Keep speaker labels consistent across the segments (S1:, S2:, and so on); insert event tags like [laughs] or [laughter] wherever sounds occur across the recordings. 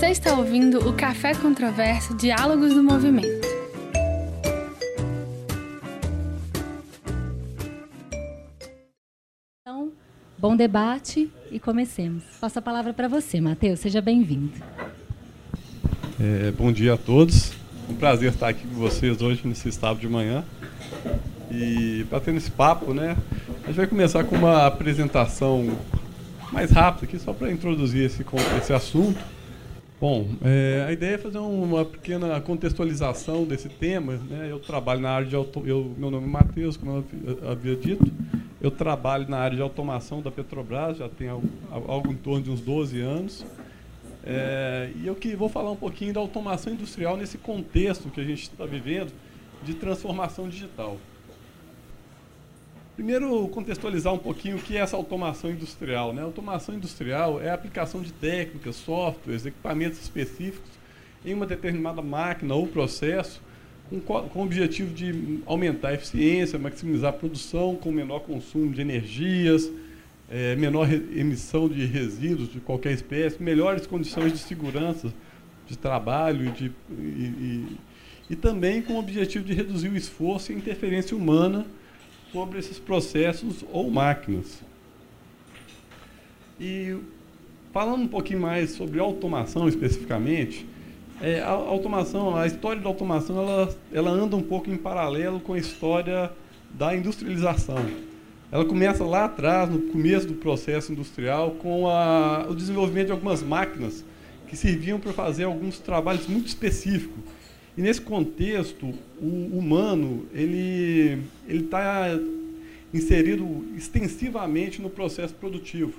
S1: Você está ouvindo o Café Controverso Diálogos do Movimento.
S2: Então, bom debate e comecemos. Passo a palavra para você, Matheus. Seja bem-vindo.
S3: É, bom dia a todos. Um prazer estar aqui com vocês hoje nesse sábado de manhã. E batendo esse papo, né? A gente vai começar com uma apresentação mais rápida aqui, só para introduzir esse, esse assunto. Bom, é, a ideia é fazer uma pequena contextualização desse tema. Né? Eu trabalho na área de auto, eu, meu nome é Matheus, como eu havia dito. Eu trabalho na área de automação da Petrobras, já tem algo, algo em torno de uns 12 anos. É, e eu que vou falar um pouquinho da automação industrial nesse contexto que a gente está vivendo de transformação digital. Primeiro, contextualizar um pouquinho o que é essa automação industrial. Né? Automação industrial é a aplicação de técnicas, softwares, equipamentos específicos em uma determinada máquina ou processo com, com o objetivo de aumentar a eficiência, maximizar a produção com menor consumo de energias, é, menor emissão de resíduos de qualquer espécie, melhores condições de segurança de trabalho e, de, e, e, e também com o objetivo de reduzir o esforço e a interferência humana sobre esses processos ou máquinas. E falando um pouquinho mais sobre automação especificamente, é, a automação, a história da automação, ela, ela anda um pouco em paralelo com a história da industrialização. Ela começa lá atrás, no começo do processo industrial, com a, o desenvolvimento de algumas máquinas que serviam para fazer alguns trabalhos muito específicos e nesse contexto, o humano ele ele está inserido extensivamente no processo produtivo.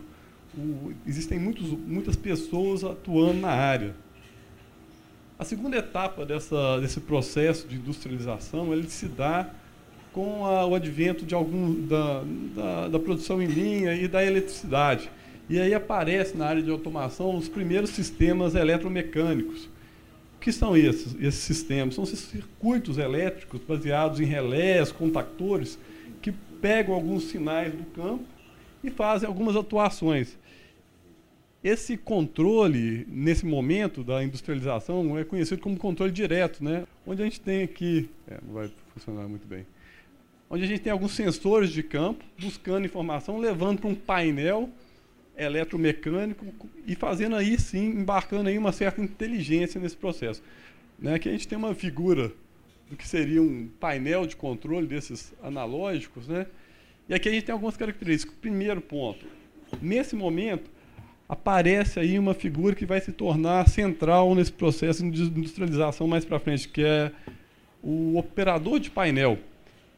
S3: O, existem muitos, muitas pessoas atuando na área. A segunda etapa dessa, desse processo de industrialização ele se dá com a, o advento de algum da, da, da, produção em linha e da eletricidade. E aí aparece na área de automação os primeiros sistemas eletromecânicos, que são esses, esses sistemas? São esses circuitos elétricos baseados em relés, contactores, que pegam alguns sinais do campo e fazem algumas atuações. Esse controle, nesse momento da industrialização, é conhecido como controle direto, né? onde a gente tem aqui, é, não vai funcionar muito bem, onde a gente tem alguns sensores de campo buscando informação, levando para um painel eletromecânico e fazendo aí sim, embarcando aí uma certa inteligência nesse processo. Né? Que a gente tem uma figura do que seria um painel de controle desses analógicos, né? E aqui a gente tem algumas características. Primeiro ponto, nesse momento aparece aí uma figura que vai se tornar central nesse processo de industrialização mais para frente, que é o operador de painel.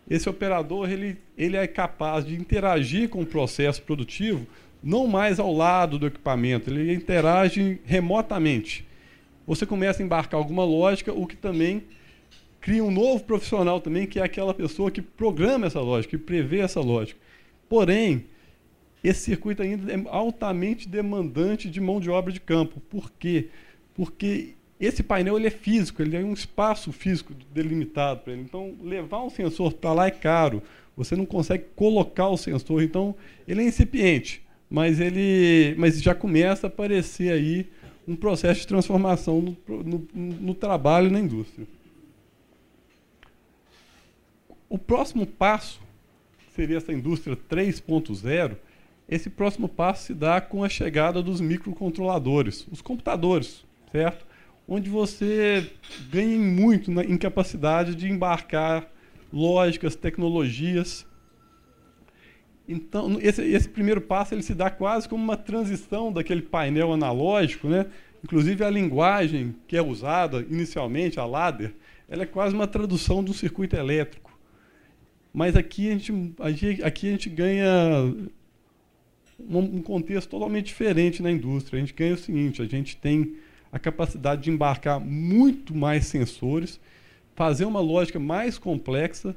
S3: Esse operador ele, ele é capaz de interagir com o processo produtivo não mais ao lado do equipamento, ele interage remotamente. Você começa a embarcar alguma lógica, o que também cria um novo profissional também, que é aquela pessoa que programa essa lógica, que prevê essa lógica. Porém, esse circuito ainda é altamente demandante de mão de obra de campo. Por quê? Porque esse painel ele é físico, ele é um espaço físico delimitado para ele. Então, levar um sensor para lá é caro. Você não consegue colocar o sensor, então ele é incipiente mas ele mas já começa a aparecer aí um processo de transformação no, no, no trabalho na indústria. O próximo passo seria essa indústria 3.0. Esse próximo passo se dá com a chegada dos microcontroladores, os computadores, certo? Onde você ganha muito na, em capacidade de embarcar lógicas, tecnologias então, esse, esse, primeiro passo ele se dá quase como uma transição daquele painel analógico, né? Inclusive a linguagem que é usada inicialmente, a ladder, ela é quase uma tradução de um circuito elétrico. Mas aqui a gente, aqui a gente ganha um contexto totalmente diferente na indústria. A gente ganha o seguinte: a gente tem a capacidade de embarcar muito mais sensores, fazer uma lógica mais complexa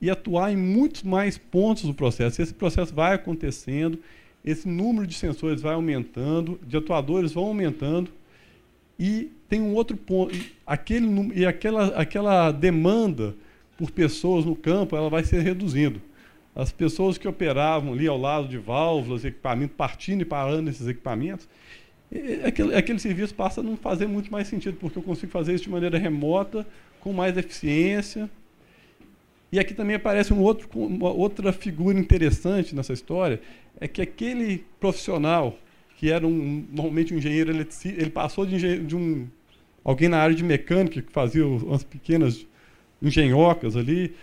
S3: e atuar em muitos mais pontos do processo. Esse processo vai acontecendo, esse número de sensores vai aumentando, de atuadores vão aumentando, e tem um outro ponto, aquele, e aquela, aquela demanda por pessoas no campo ela vai ser reduzindo. As pessoas que operavam ali ao lado de válvulas, equipamentos, partindo e parando esses equipamentos, aquele, aquele serviço passa a não fazer muito mais sentido, porque eu consigo fazer isso de maneira remota, com mais eficiência. E aqui também aparece um outro, uma outra figura interessante nessa história, é que aquele profissional que era um, normalmente um engenheiro eletricista, ele passou de, de um alguém na área de mecânica que fazia umas pequenas engenhocas ali,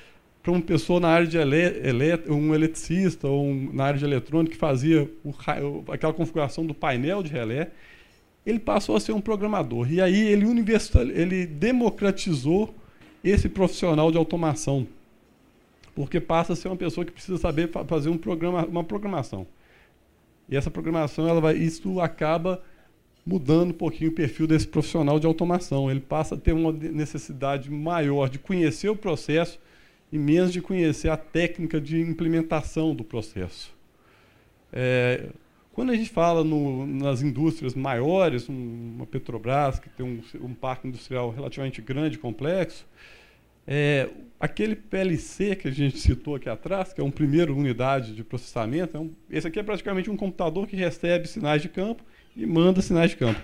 S3: para uma pessoa na área de ele, um eletricista ou um, na área de eletrônica que fazia o, aquela configuração do painel de relé, ele passou a ser um programador. E aí ele, ele democratizou esse profissional de automação, porque passa a ser uma pessoa que precisa saber fazer um programa, uma programação. E essa programação, ela vai, isso acaba mudando um pouquinho o perfil desse profissional de automação. Ele passa a ter uma necessidade maior de conhecer o processo e menos de conhecer a técnica de implementação do processo. É, quando a gente fala no, nas indústrias maiores, uma Petrobras, que tem um, um parque industrial relativamente grande e complexo, é, aquele PLC que a gente citou aqui atrás, que é uma primeira unidade de processamento, é um, esse aqui é praticamente um computador que recebe sinais de campo e manda sinais de campo.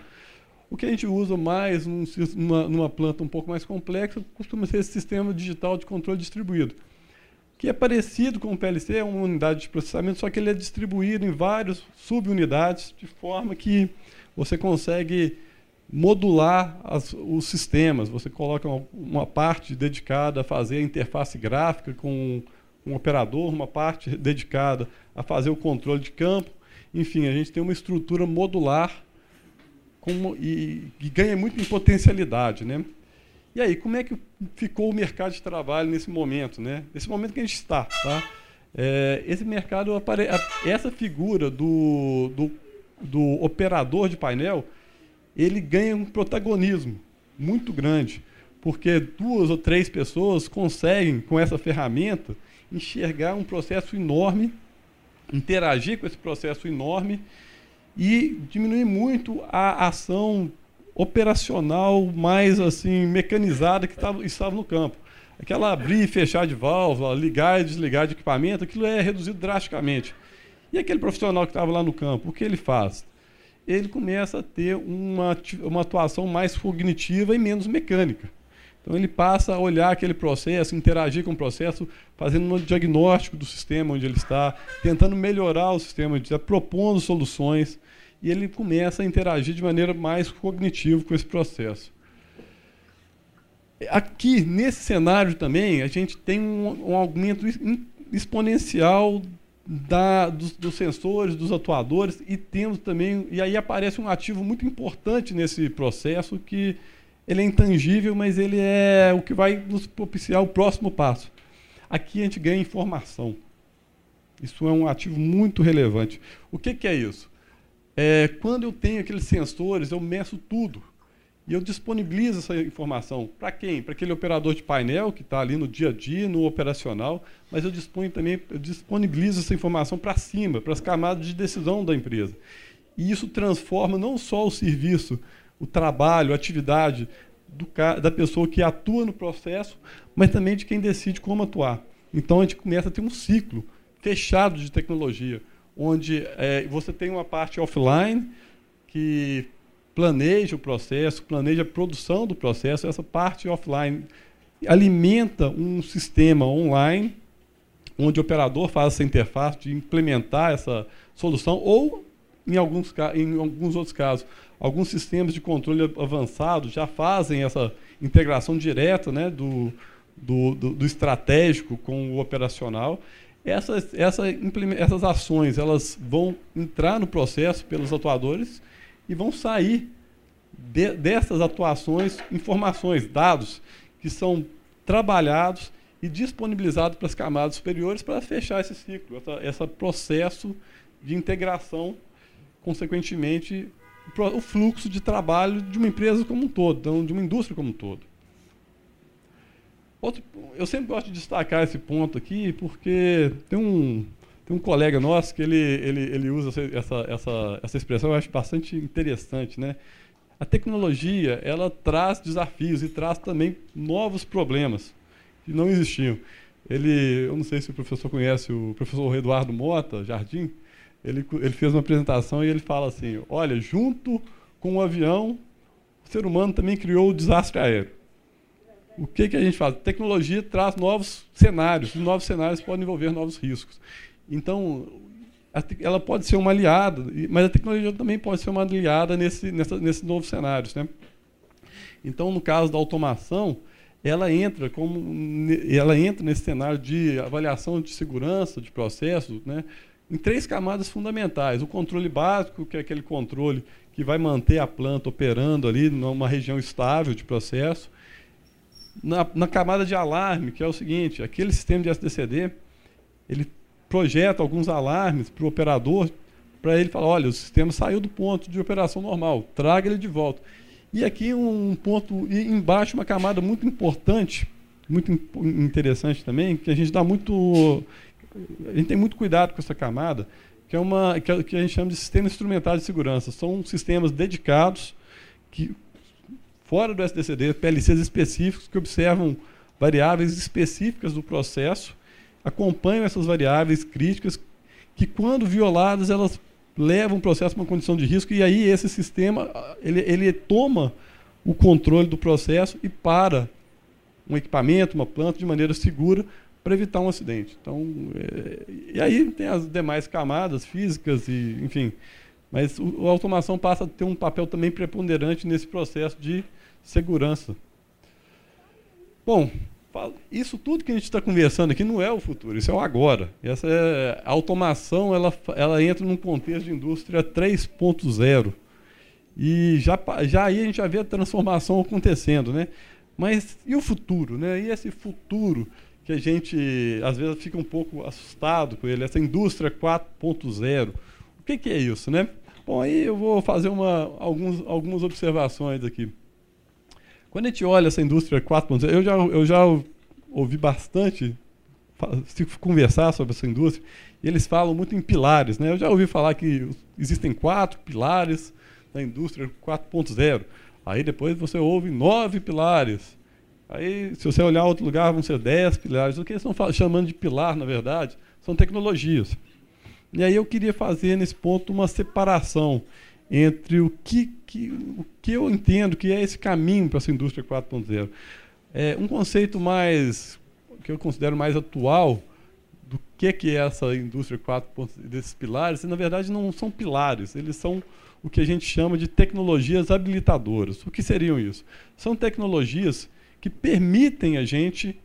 S3: O que a gente usa mais numa, numa planta um pouco mais complexa costuma ser esse sistema digital de controle distribuído, que é parecido com o PLC, é uma unidade de processamento, só que ele é distribuído em várias subunidades, de forma que você consegue modular as, os sistemas. Você coloca uma, uma, parte dedicada a fazer a interface gráfica com um operador, uma parte dedicada a fazer o controle de campo, enfim, a gente tem uma estrutura modular com, e, e ganha muito em potencialidade. Né? E aí, como é que ficou o mercado de trabalho nesse momento? Né? Nesse momento que a gente está. Tá? É, esse mercado, essa figura do, do, do operador de painel, ele ganha um protagonismo muito grande, porque duas ou três pessoas conseguem, com essa ferramenta, enxergar um processo enorme interagir com esse processo enorme e diminuir muito a ação operacional mais assim mecanizada que tava, estava no campo. Aquela abrir e fechar de válvula, ligar e desligar de equipamento, aquilo é reduzido drasticamente. E aquele profissional que estava lá no campo, o que ele faz? Ele começa a ter uma, uma atuação mais cognitiva e menos mecânica. Então ele passa a olhar aquele processo, interagir com o processo, fazendo um diagnóstico do sistema onde ele está, tentando melhorar o sistema, propondo soluções, e ele começa a interagir de maneira mais cognitiva com esse processo. Aqui, nesse cenário também, a gente tem um, um aumento exponencial da, dos, dos, sensores, dos atuadores, e temos também, e aí aparece um ativo muito importante nesse processo que ele é intangível, mas ele é o que vai nos propiciar o próximo passo. Aqui a gente ganha informação. Isso é um ativo muito relevante. O que, que é isso? É, quando eu tenho aqueles sensores, eu meço tudo. E eu disponibilizo essa informação. Para quem? Para aquele operador de painel que está ali no dia a dia, no operacional, mas eu disponho também, eu disponibilizo essa informação para cima, para as camadas de decisão da empresa. E isso transforma não só o serviço o trabalho, a atividade do, da pessoa que atua no processo, mas também de quem decide como atuar. Então a gente começa a ter um ciclo fechado de tecnologia, onde é, você tem uma parte offline que planeja o processo, planeja a produção do processo, essa parte offline alimenta um sistema online onde o operador faz essa interface de implementar essa solução ou em alguns, em alguns outros casos Alguns sistemas de controle avançado já fazem essa integração direta né, do, do, do, do estratégico com o operacional. Essas, essa, essas ações elas vão entrar no processo pelos atuadores e vão sair de, dessas atuações informações, dados que são trabalhados e disponibilizados para as camadas superiores para fechar esse ciclo, esse essa processo de integração, consequentemente o fluxo de trabalho de uma empresa como um todo, então, de uma indústria como um todo. Outro, eu sempre gosto de destacar esse ponto aqui, porque tem um, tem um colega nosso que ele, ele, ele usa essa, essa, essa expressão, eu acho bastante interessante. Né? A tecnologia ela traz desafios e traz também novos problemas que não existiam. Ele, eu não sei se o professor conhece o professor Eduardo Mota, Jardim, ele, ele fez uma apresentação e ele fala assim: olha, junto com o avião, o ser humano também criou o desastre aéreo. O que, que a gente faz? A tecnologia traz novos cenários, e novos cenários podem envolver novos riscos. Então, ela pode ser uma aliada, mas a tecnologia também pode ser uma aliada nesse, nessa, nesses novos cenários. Né? Então, no caso da automação, ela entra como ela entra nesse cenário de avaliação de segurança de processos, né, em três camadas fundamentais: o controle básico, que é aquele controle que vai manter a planta operando ali numa região estável de processo. Na, na camada de alarme, que é o seguinte: aquele sistema de SDCD, ele projeta alguns alarmes para o operador, para ele falar: olha, o sistema saiu do ponto de operação normal, traga ele de volta. E aqui um ponto, e embaixo uma camada muito importante, muito interessante também, que a gente dá muito. A gente tem muito cuidado com essa camada, que é uma que, a gente chama de sistema instrumental de segurança. São sistemas dedicados que fora do SDCD, PLCs específicos que observam variáveis específicas do processo, acompanham essas variáveis críticas que quando violadas elas leva um processo para uma condição de risco e aí esse sistema ele, ele toma o controle do processo e para um equipamento, uma planta de maneira segura para evitar um acidente. Então, é, e aí tem as demais camadas físicas e, enfim, mas o, a automação passa a ter um papel também preponderante nesse processo de segurança. Bom, isso tudo que a gente está conversando aqui não é o futuro, isso é o agora. Essa é, a automação ela, ela entra num contexto de indústria 3.0. E já, já aí a gente já vê a transformação acontecendo. Né? Mas e o futuro? Né? E esse futuro que a gente às vezes fica um pouco assustado com ele, essa indústria 4.0. O que, que, é isso? Né? Bom, aí eu vou fazer uma, alguns, algumas observações aqui. Quando a gente olha essa indústria 4.0, eu já, eu já ouvi bastante se conversar sobre essa indústria, e eles falam muito em pilares. Né? Eu já ouvi falar que existem quatro pilares da indústria 4.0. Aí depois você ouve nove pilares. Aí, se você olhar outro lugar, vão ser dez pilares. O que eles estão chamando de pilar, na verdade, são tecnologias. E aí eu queria fazer nesse ponto uma separação entre o que, que, o que eu entendo que é esse caminho para essa indústria 4.0. É, um conceito mais que eu considero mais atual do que, que é essa indústria 4.0, desses pilares, na verdade não são pilares, eles são o que a gente chama de tecnologias habilitadoras. O que seriam isso? São tecnologias que permitem a gente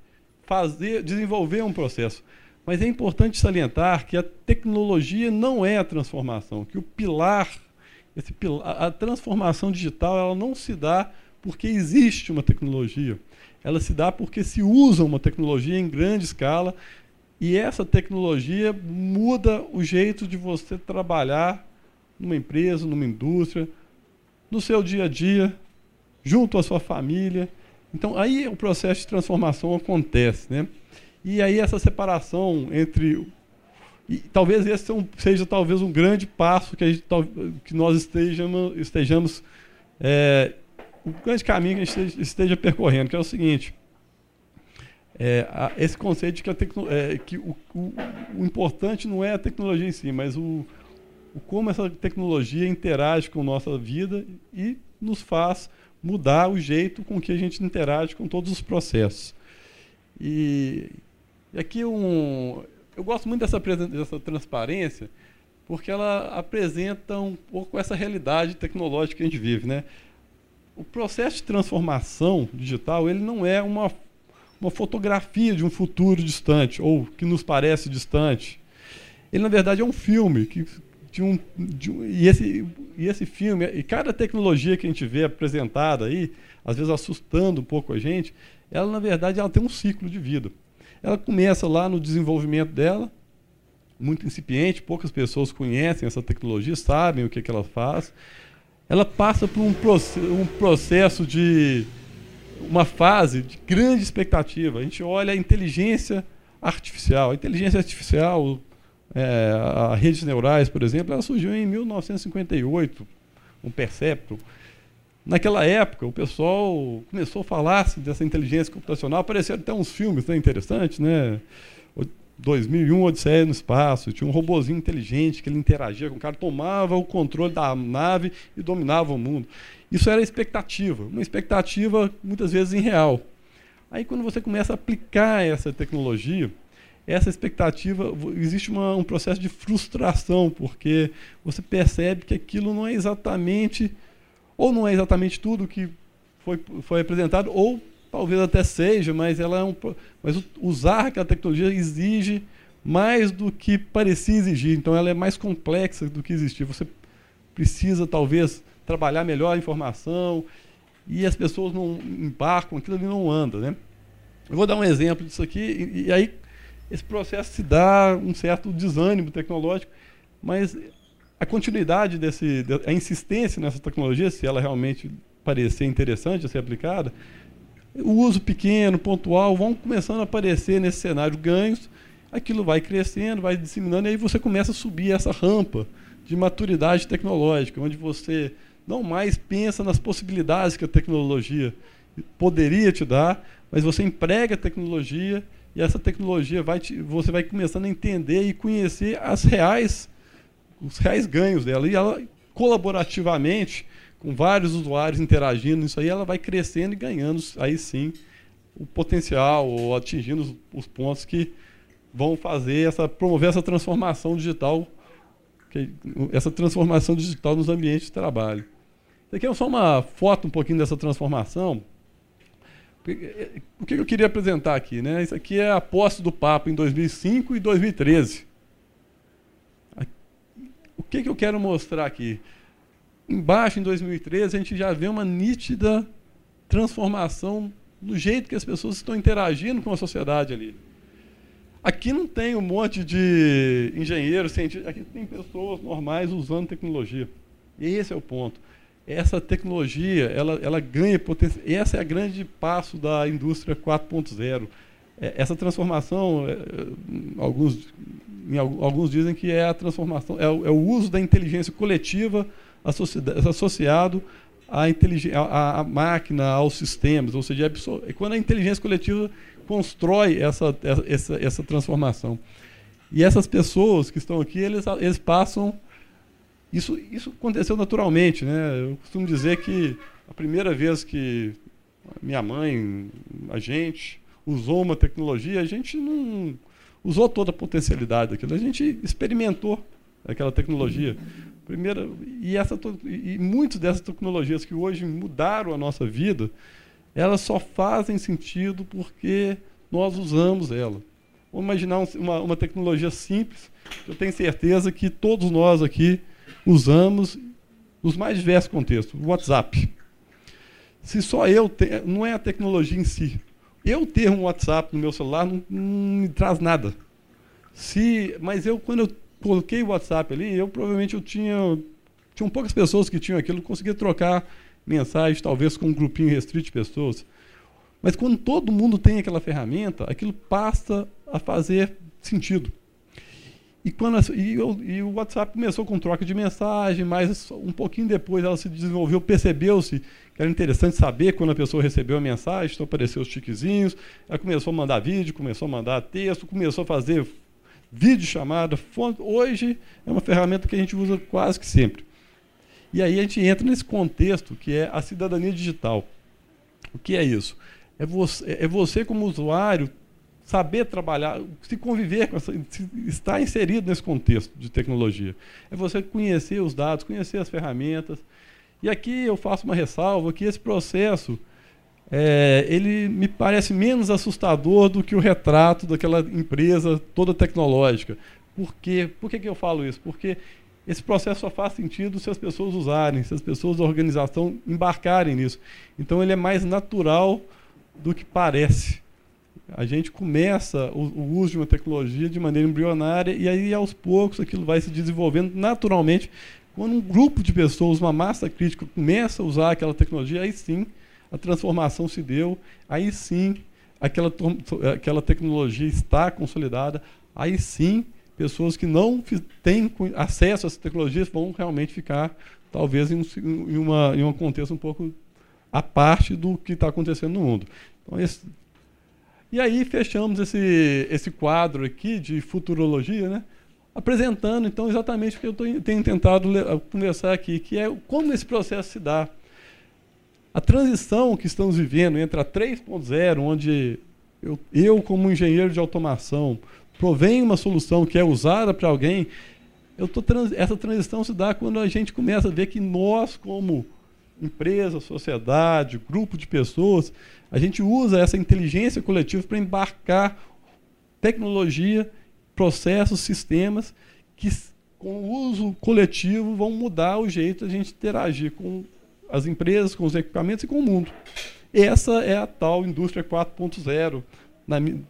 S3: fazer, desenvolver um processo. Mas é importante salientar que a tecnologia não é a transformação, que o pilar esse, a, transformação digital ela não se dá porque existe uma tecnologia. Ela se dá porque se usa uma tecnologia em grande escala e essa tecnologia muda o jeito de você trabalhar numa empresa, numa indústria, no seu dia a dia, junto à sua família. Então aí o processo de transformação acontece, né? E aí essa separação entre e talvez esse seja talvez um grande passo que, gente, que nós estejamos, estejamos é, o grande caminho que a gente esteja percorrendo, que é o seguinte. É, a, esse conceito de que, a tecno, é, que o, o, o, importante não é a tecnologia em si, mas o, o como essa tecnologia interage com nossa vida e nos faz mudar o jeito com que a gente interage com todos os processos. E, e aqui um, eu gosto muito dessa, dessa transparência, porque ela apresenta um pouco essa realidade tecnológica que a gente vive, né? O processo de transformação digital, ele não é uma, uma fotografia de um futuro distante, ou que nos parece distante. Ele, na verdade, é um filme que, de um, de um, e, esse, e esse filme, e cada tecnologia que a gente vê apresentada aí, às vezes assustando um pouco a gente, ela, na verdade, ela tem um ciclo de vida. Ela começa lá no desenvolvimento dela, muito incipiente, poucas pessoas conhecem essa tecnologia, sabem o que, que ela faz. Ela passa por um, um processo de uma fase de grande expectativa. A gente olha a inteligência artificial. A inteligência artificial, é, a redes neurais, por exemplo, ela surgiu em 1958, um perceptron. Naquela época, o pessoal começou a falar dessa inteligência computacional, apareceram até uns filmes né, interessantes, né? 2001 Odisseia no Espaço, tinha um robozinho inteligente que ele interagia com o cara, tomava o controle da nave e dominava o mundo. Isso era expectativa, uma expectativa muitas vezes irreal. Aí quando você começa a aplicar essa tecnologia, essa expectativa, existe uma, um processo de frustração, porque você percebe que aquilo não é exatamente, ou não é exatamente tudo que foi, foi apresentado, ou talvez até seja, mas ela é um, mas usar aquela tecnologia exige mais do que parecia exigir. Então ela é mais complexa do que existir. Você precisa talvez trabalhar melhor a informação e as pessoas não embarcam, aquilo ali não anda, né? Eu vou dar um exemplo disso aqui e, e aí esse processo se dá um certo desânimo tecnológico, mas a continuidade desse, a insistência nessa tecnologia, se ela realmente parecer interessante a ser aplicada, o uso pequeno, pontual, vão começando a aparecer nesse cenário ganhos, aquilo vai crescendo, vai disseminando, e aí você começa a subir essa rampa de maturidade tecnológica, onde você não mais pensa nas possibilidades que a tecnologia poderia te dar, mas você emprega a tecnologia e essa tecnologia vai te, você vai começando a entender e conhecer as reais os reais ganhos dela e ela colaborativamente com vários usuários interagindo nisso aí, ela vai crescendo e ganhando aí sim o potencial ou atingindo os, os pontos que vão fazer essa promover essa transformação digital, que, essa transformação digital nos ambientes de trabalho. Isso aqui é só uma foto um pouquinho dessa transformação. O que eu queria apresentar aqui, né? Isso aqui é a posse do Papa em 2005 e 2013. O que eu quero mostrar aqui? embaixo, em 2013, a gente já vê uma nítida transformação no jeito que as pessoas estão interagindo com a sociedade ali. Aqui não tem um monte de engenheiros, cientistas, aqui tem pessoas normais usando tecnologia. Esse é o ponto. Essa tecnologia, ela, ela ganha potência. Esse é o grande passo da indústria 4.0. É, essa transformação, é, alguns, alguns dizem que é a transformação, é o, é o uso da inteligência coletiva associado à, à, à máquina, aos sistemas, ou seja, é quando a inteligência coletiva constrói essa, essa, essa transformação. E essas pessoas que estão aqui, eles, eles passam. Isso, isso aconteceu naturalmente. Né? Eu costumo dizer que a primeira vez que minha mãe, a gente, usou uma tecnologia, a gente não usou toda a potencialidade daquilo, a gente experimentou aquela tecnologia. Primeira, e, essa, e muitas dessas tecnologias que hoje mudaram a nossa vida, elas só fazem sentido porque nós usamos ela. Vamos imaginar uma, uma tecnologia simples, eu tenho certeza que todos nós aqui usamos nos mais diversos contextos. O WhatsApp. Se só eu, te, não é a tecnologia em si. Eu ter um WhatsApp no meu celular não, não me traz nada. Se, mas eu, quando eu coloquei o WhatsApp ali, eu provavelmente eu tinha. Tinham poucas pessoas que tinham aquilo, conseguia trocar mensagens, talvez com um grupinho restrito de pessoas. Mas quando todo mundo tem aquela ferramenta, aquilo passa a fazer sentido. E, quando, e, eu, e, o WhatsApp começou com troca de mensagem, mas um pouquinho depois ela se desenvolveu, percebeu-se que era interessante saber quando a pessoa recebeu a mensagem, então apareceu os tiquezinhos, ela começou a mandar vídeo, começou a mandar texto, começou a fazer vídeo chamada, hoje é uma ferramenta que a gente usa quase que sempre. E aí a gente entra nesse contexto que é a cidadania digital. O que é isso? É você, é você como usuário saber trabalhar, se conviver com essa, se estar inserido nesse contexto de tecnologia. É você conhecer os dados, conhecer as ferramentas. E aqui eu faço uma ressalva que esse processo é, ele me parece menos assustador do que o retrato daquela empresa toda tecnológica. Por quê? Por que, que eu falo isso? Porque esse processo só faz sentido se as pessoas usarem, se as pessoas da organização embarcarem nisso. Então ele é mais natural do que parece. A gente começa o, o uso de uma tecnologia de maneira embrionária e aí aos poucos aquilo vai se desenvolvendo naturalmente. Quando um grupo de pessoas, uma massa crítica começa a usar aquela tecnologia, aí sim a transformação se deu, aí sim aquela, aquela tecnologia está consolidada, aí sim pessoas que não têm acesso a essas tecnologias vão realmente ficar, talvez, em um, em uma, em um contexto um pouco à parte do que está acontecendo no mundo. Então, esse, E aí fechamos esse, esse quadro aqui de futurologia, né? apresentando então exatamente o que eu tô, tenho tentado conversar aqui, que é como esse processo se dá. A transição que estamos vivendo entre a 3.0, onde eu, eu, como engenheiro de automação, provenho uma solução que é usada para alguém, eu tô trans, essa transição se dá quando a gente começa a ver que nós, como empresa, sociedade, grupo de pessoas, a gente usa essa inteligência coletiva para embarcar tecnologia, processos, sistemas que, com o uso coletivo, vão mudar o jeito a gente interagir com as empresas, com os equipamentos e com o mundo. Essa é a tal indústria 4.0,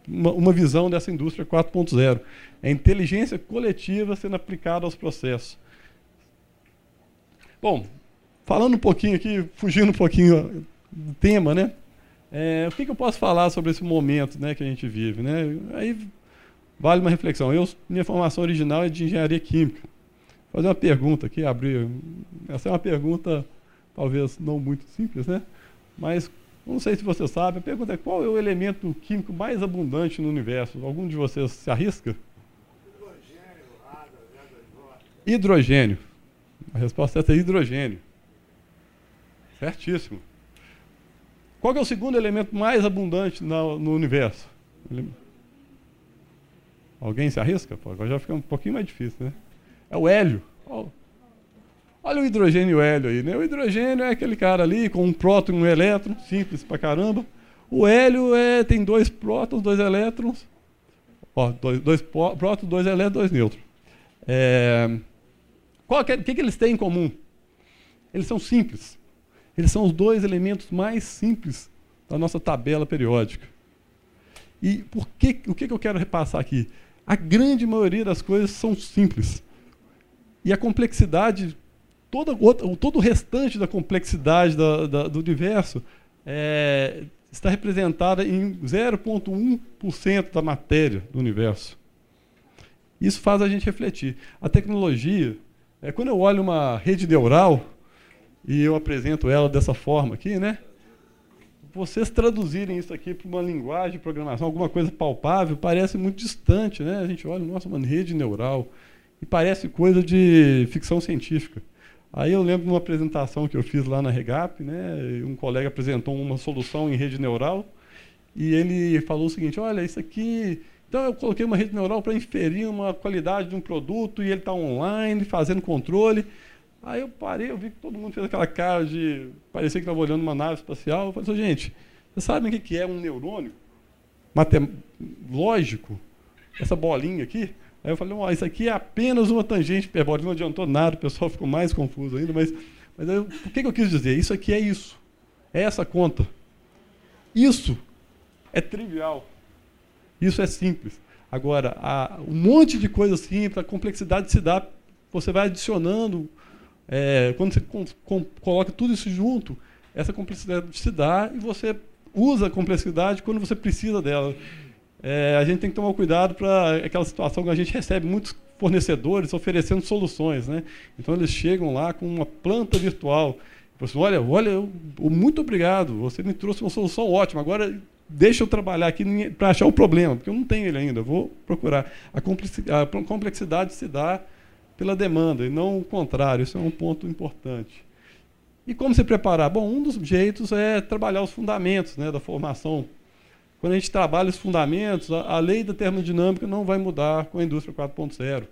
S3: uma visão dessa indústria 4.0. É a inteligência coletiva sendo aplicada aos processos. Bom, falando um pouquinho aqui, fugindo um pouquinho do tema, né? É, o que, que, eu posso falar sobre esse momento né, que a gente vive? Né? Aí vale uma reflexão. Eu, minha formação original é de engenharia química. Vou fazer uma pergunta aqui, abrir. Essa é uma pergunta talvez não muito simples, né? Mas não sei se você sabe. A pergunta é qual é o elemento químico mais abundante no universo? Algum de vocês se arrisca? Hidrogênio. A resposta é hidrogênio. Certíssimo. Qual é o segundo elemento mais abundante no, universo? Alguém se arrisca? Pô, agora já fica um pouquinho mais difícil, né? É o hélio. Olha o hidrogênio e o hélio aí, né? O hidrogênio é aquele cara ali com um próton e um elétron, simples pra caramba. O hélio é, tem dois prótons, dois elétrons. Ó, dois, dois prótons, dois elétrons, dois nêutrons. É, o que, que, que eles têm em comum? Eles são simples. Eles são os dois elementos mais simples da nossa tabela periódica. E por que, o que, eu quero repassar aqui? A grande maioria das coisas são simples. E a complexidade, toda, todo o restante da complexidade da, da, do universo é, está representada em 0,1% da matéria do universo. Isso faz a gente refletir. A tecnologia, é, quando eu olho uma rede neural, e eu apresento ela dessa forma aqui, né? Vocês traduzirem isso aqui para uma linguagem de programação, alguma coisa palpável, parece muito distante, né? A gente olha, nossa, uma rede neural, e parece coisa de ficção científica. Aí eu lembro de uma apresentação que eu fiz lá na Regap, né? Um colega apresentou uma solução em rede neural, e ele falou o seguinte: olha, isso aqui então eu coloquei uma rede neural para inferir uma qualidade de um produto e ele está online, fazendo controle. Aí eu parei, eu vi que todo mundo fez aquela cara de. parecia que estava olhando uma nave espacial. Eu falei assim, gente, vocês sabem o que é um neurônio? Matem lógico? Essa bolinha aqui? Aí eu falei, isso aqui é apenas uma tangente hiperbólica, não adiantou nada, o pessoal [laughs] ficou mais confuso ainda, mas, mas eu, o que, que eu quis dizer? Isso aqui é isso. É essa conta. Isso é trivial. Isso é simples. Agora, um monte de coisa simples, a complexidade se dá, você vai adicionando é, quando você com, com, coloca tudo isso junto, essa complexidade se dá e você usa a complexidade quando você precisa dela. É, a gente tem que tomar cuidado para aquela situação que a gente recebe muitos fornecedores oferecendo soluções, né? Então eles chegam lá com uma planta virtual. Assim, olha, olha, muito obrigado, você me trouxe uma solução ótima. Agora deixa eu trabalhar aqui para achar o problema, porque eu não tenho ele ainda. vou procurar. A complexidade se dá pela demanda e não o contrário. Isso é um ponto importante. E como se preparar? Bom, um dos jeitos é trabalhar os fundamentos né, da formação. Quando a gente trabalha os fundamentos, a, a lei da termodinâmica não vai mudar com a indústria 4.0.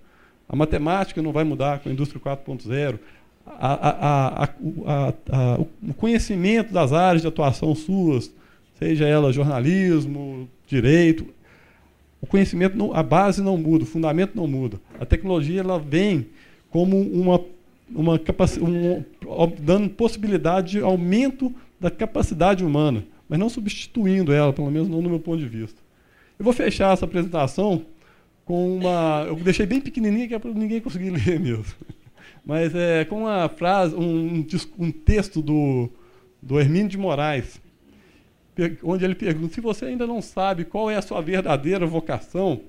S3: A matemática não vai mudar com a indústria 4.0. A, a, o conhecimento das áreas de atuação suas, seja ela jornalismo, direito, o conhecimento, não, a base não muda, o fundamento não muda. A tecnologia ela vem como uma, uma um, dando possibilidade de aumento da capacidade humana, mas não substituindo ela, pelo menos não no meu ponto de vista. Eu vou fechar essa apresentação com uma. Eu deixei bem pequenininha que é para ninguém conseguir [laughs] ler mesmo. Mas é com uma frase, um, um texto do, do Hermínio de Moraes, onde ele pergunta: se você ainda não sabe qual é a sua verdadeira vocação,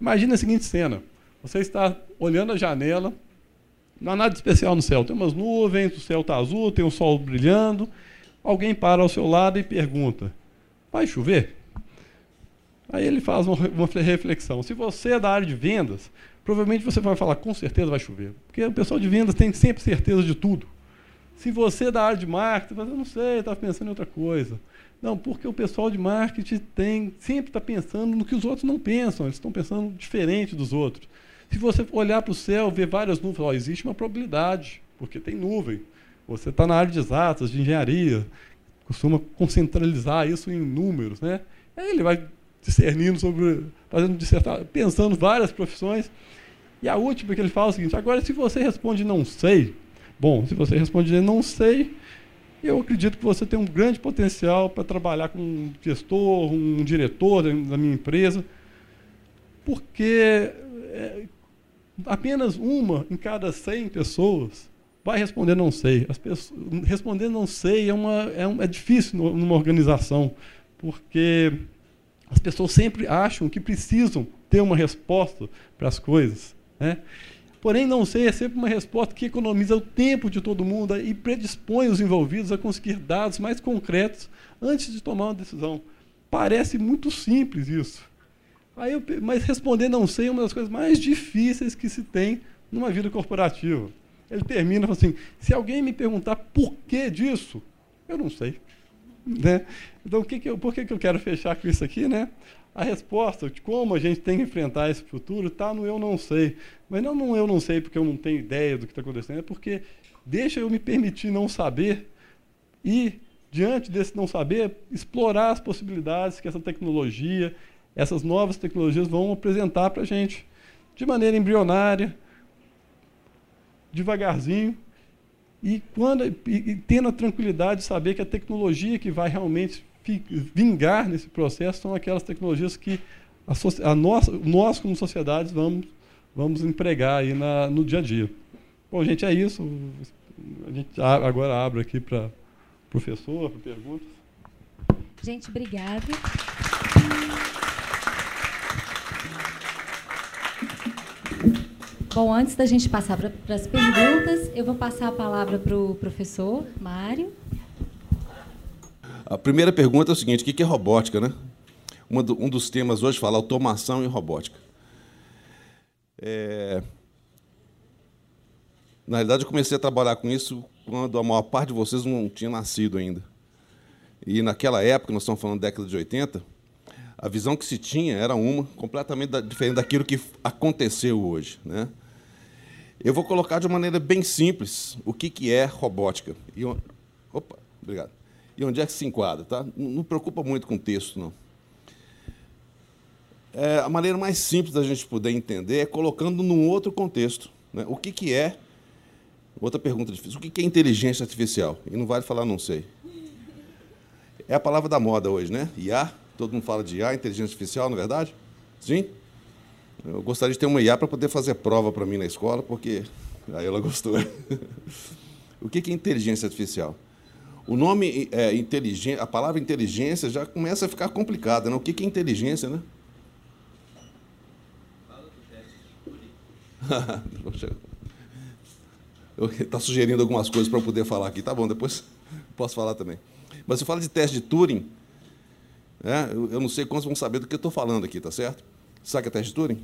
S3: imagine a seguinte cena: você está olhando a janela, não há nada especial no céu, tem umas nuvens, o céu está azul, tem o sol brilhando. Alguém para ao seu lado e pergunta: vai chover? Aí ele faz uma, uma reflexão. Se você é da área de vendas, provavelmente você vai falar, com certeza vai chover. Porque o pessoal de vendas tem sempre certeza de tudo. Se você é da área de marketing, você não sei, estava pensando em outra coisa. Não, porque o pessoal de marketing tem, sempre está pensando no que os outros não pensam, eles estão pensando diferente dos outros. Se você olhar para o céu, ver várias nuvens, ó, existe uma probabilidade, porque tem nuvem. Você está na área de exatas, de engenharia, costuma concentralizar isso em números, né? Aí ele vai discernindo sobre, fazendo dissertar, pensando várias profissões. E a última que ele fala é o seguinte: agora, se você responde não sei, bom, se você responde não sei, eu acredito que você tem um grande potencial para trabalhar com um gestor, um diretor da minha empresa, porque é, apenas uma em cada 100 pessoas vai responder não sei. As pessoas, responder não sei é, uma, é, um, é difícil numa organização, porque as pessoas sempre acham que precisam ter uma resposta para as coisas. Né? Porém, não sei é sempre uma resposta que economiza o tempo de todo mundo e predispõe os envolvidos a conseguir dados mais concretos antes de tomar uma decisão. Parece muito simples isso. Aí eu, mas responder não sei é uma das coisas mais difíceis que se tem numa vida corporativa. Ele termina assim: se alguém me perguntar por que disso, eu não sei. Né? Então, que que eu, por que, que eu quero fechar com isso aqui? Né? A resposta de como a gente tem que enfrentar esse futuro está no eu não sei. Mas não no eu não sei porque eu não tenho ideia do que está acontecendo, é porque deixa eu me permitir não saber e, diante desse não saber, explorar as possibilidades que essa tecnologia, essas novas tecnologias vão apresentar para a gente, de maneira embrionária, devagarzinho, e, quando, e, e tendo a tranquilidade de saber que a tecnologia que vai realmente vingar nesse processo são aquelas tecnologias que a, a nossa, nós, como sociedades, vamos, vamos empregar aí na, no dia a dia. Bom, gente, é isso. A gente agora abre aqui para professor, para perguntas.
S2: Gente, obrigada. Bom, antes da gente passar para as perguntas, eu vou passar a palavra para o professor Mário.
S4: A primeira pergunta é o seguinte: o que é robótica, né? um dos temas hoje fala automação e robótica. É... Na realidade, eu comecei a trabalhar com isso quando a maior parte de vocês não tinha nascido ainda. E naquela época, nós estamos falando da década de 80, a visão que se tinha era uma, completamente diferente daquilo que aconteceu hoje. Né? Eu vou colocar de uma maneira bem simples o que, que é robótica. E, opa, obrigado e onde é que se enquadra. Tá? Não, preocupa muito com o texto, não. É, a maneira mais simples da gente poder entender é colocando num outro contexto. Né? O que, que é. Outra pergunta difícil. O que, que é inteligência artificial? E não vale falar, não sei. É a palavra da moda hoje, né? IA. Todo mundo fala de IA, inteligência artificial, não é verdade? Sim? Eu gostaria de ter uma IA para poder fazer prova para mim na escola, porque aí ela gostou. [laughs] o que é inteligência artificial? O nome é, inteligência, a palavra inteligência já começa a ficar complicada, né? O que é inteligência, né? [laughs] Está sugerindo algumas coisas para eu poder falar aqui. Tá bom, depois [laughs] posso falar também. Mas se fala de teste de Turing, né, eu não sei quantos vão saber do que eu estou falando aqui, tá certo? Sabe o que é teste de Turing?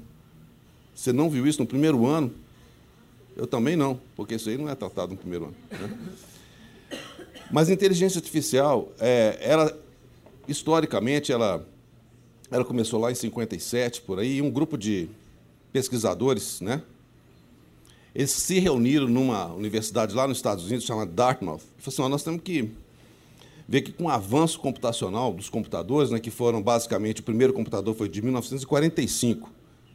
S4: Você não viu isso no primeiro ano? Eu também não, porque isso aí não é tratado no primeiro ano. Né? Mas a inteligência artificial, é, ela, historicamente, ela, ela começou lá em 57, por aí, e um grupo de pesquisadores, né? Eles se reuniram numa universidade lá nos Estados Unidos, chamada Dartmouth, e falaram assim, nós temos que ver que com o avanço computacional dos computadores, né, que foram basicamente, o primeiro computador foi de 1945,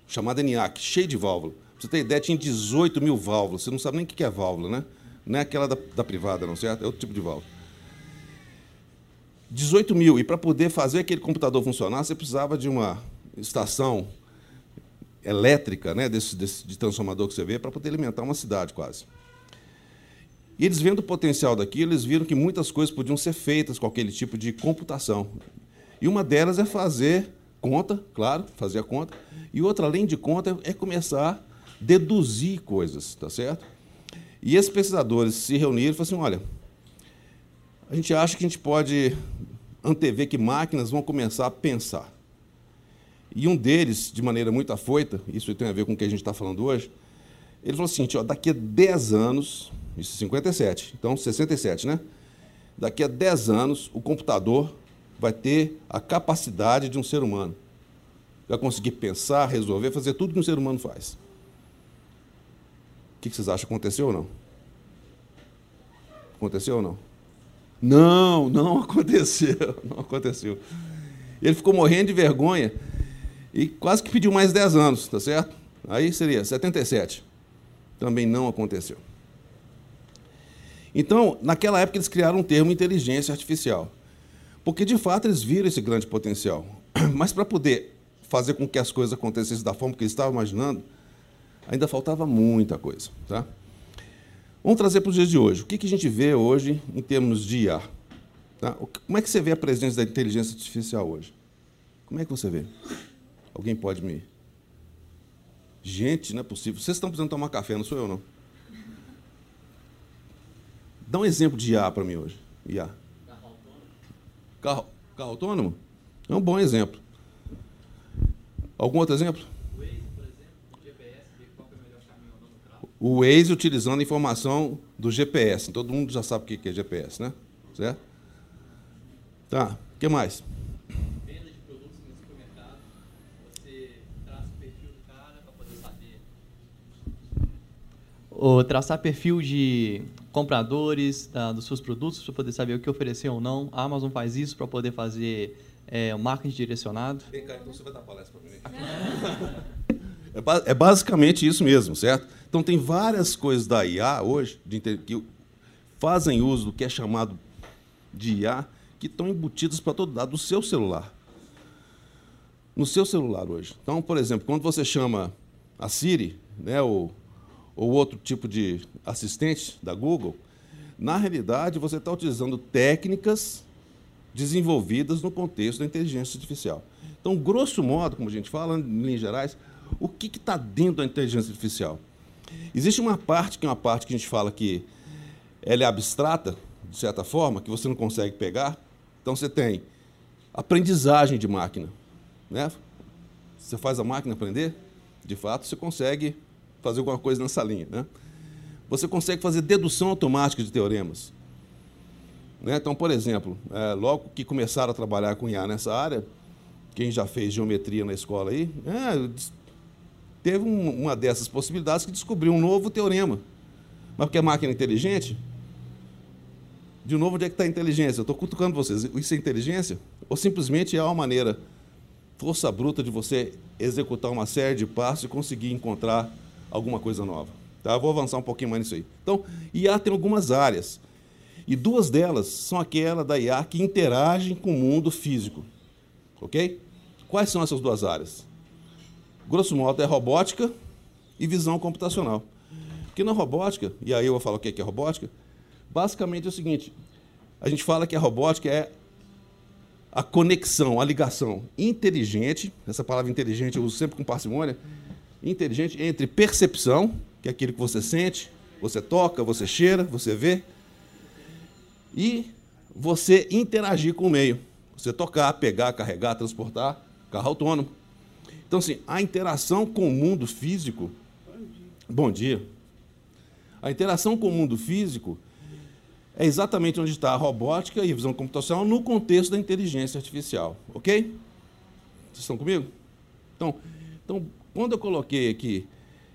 S4: chamado ENIAC, cheio de válvula. Pra você ter ideia, tinha 18 mil válvulas, você não sabe nem o que é válvula, né? Não é aquela da, da privada, não, certo? É outro tipo de válvula. 18 mil. E para poder fazer aquele computador funcionar, você precisava de uma estação elétrica, né, desse, desse de transformador que você vê, para poder alimentar uma cidade quase. E eles vendo o potencial daquilo, eles viram que muitas coisas podiam ser feitas com aquele tipo de computação. E uma delas é fazer conta, claro, fazer a conta. E outra, além de conta, é começar a deduzir coisas, tá certo? E esses pesquisadores se reuniram e falaram assim: olha, a gente acha que a gente pode antever que máquinas vão começar a pensar. E um deles, de maneira muito afoita, isso tem a ver com o que a gente está falando hoje, ele falou assim: ó, daqui a 10 anos, isso é 57, então 67, né? Daqui a 10 anos, o computador vai ter a capacidade de um ser humano. Vai conseguir pensar, resolver, fazer tudo que um ser humano faz. O que vocês acham? Aconteceu ou não? Aconteceu ou não? Não, não [laughs] aconteceu. Não aconteceu. Ele ficou morrendo de vergonha e quase que pediu mais 10 anos, tá certo? Aí seria 77. Também não aconteceu. Então, naquela época, eles criaram um termo inteligência artificial. Porque, de fato, eles viram esse grande potencial. [clears throat] Mas, para poder fazer com que as coisas acontecessem da forma que eles estavam imaginando, ainda faltava muita coisa. Tá? Vamos trazer para os dias de hoje. O que, que a gente vê hoje em termos de IA? Tá? Como é que você vê a presença da inteligência artificial hoje? Como é que você vê? Alguém pode me. Gente, não é possível. Vocês estão precisando tomar café, não sou eu, não. Dá um exemplo de IA para mim hoje. IA. Carro autônomo. Carro, carro autônomo? É um bom exemplo. Algum outro exemplo? O Waze, por exemplo, o GPS, ver qual é o melhor caminho andando no carro. O Waze utilizando a informação do GPS. Todo mundo já sabe o que é GPS, né? Certo? Tá. O que mais?
S5: ou traçar perfil de compradores da, dos seus produtos para poder saber o que oferecer ou não. A Amazon faz isso para poder fazer é, marketing direcionado. Vem cá, então você vai dar palestra para
S4: mim. [laughs] é, é basicamente isso mesmo, certo? Então tem várias coisas da IA hoje de, que fazem uso do que é chamado de IA que estão embutidas para todo lado do seu celular. No seu celular hoje. Então, por exemplo, quando você chama a Siri, né, ou ou outro tipo de assistente da Google, na realidade você está utilizando técnicas desenvolvidas no contexto da inteligência artificial. Então, grosso modo, como a gente fala, em linhas gerais, o que está dentro da inteligência artificial? Existe uma parte que é uma parte que a gente fala que ela é abstrata, de certa forma, que você não consegue pegar. Então, você tem aprendizagem de máquina. Né? Você faz a máquina aprender, de fato, você consegue fazer alguma coisa nessa linha. Né? Você consegue fazer dedução automática de teoremas. Né? Então, por exemplo, é, logo que começaram a trabalhar com IA nessa área, quem já fez geometria na escola aí, é, teve um, uma dessas possibilidades que descobriu um novo teorema. Mas porque a máquina é inteligente, de novo, onde é que está a inteligência? Eu estou cutucando vocês. Isso é inteligência? Ou simplesmente é uma maneira, força bruta de você executar uma série de passos e conseguir encontrar alguma coisa nova. Tá? Vou avançar um pouquinho mais nisso aí. Então, IA tem algumas áreas. E duas delas são aquela da IA que interagem com o mundo físico. Ok? Quais são essas duas áreas? Grosso modo, é robótica e visão computacional. Porque na robótica, e aí eu vou falar o que é robótica, basicamente é o seguinte: a gente fala que a robótica é a conexão, a ligação inteligente, essa palavra inteligente eu uso sempre com parcimônia, inteligente entre percepção, que é aquilo que você sente, você toca, você cheira, você vê, e você interagir com o meio. Você tocar, pegar, carregar, transportar, carro autônomo. Então, assim, a interação com o mundo físico. Bom dia. A interação com o mundo físico é exatamente onde está a robótica e a visão computacional no contexto da inteligência artificial. Ok? Vocês estão comigo? Então, então quando eu coloquei aqui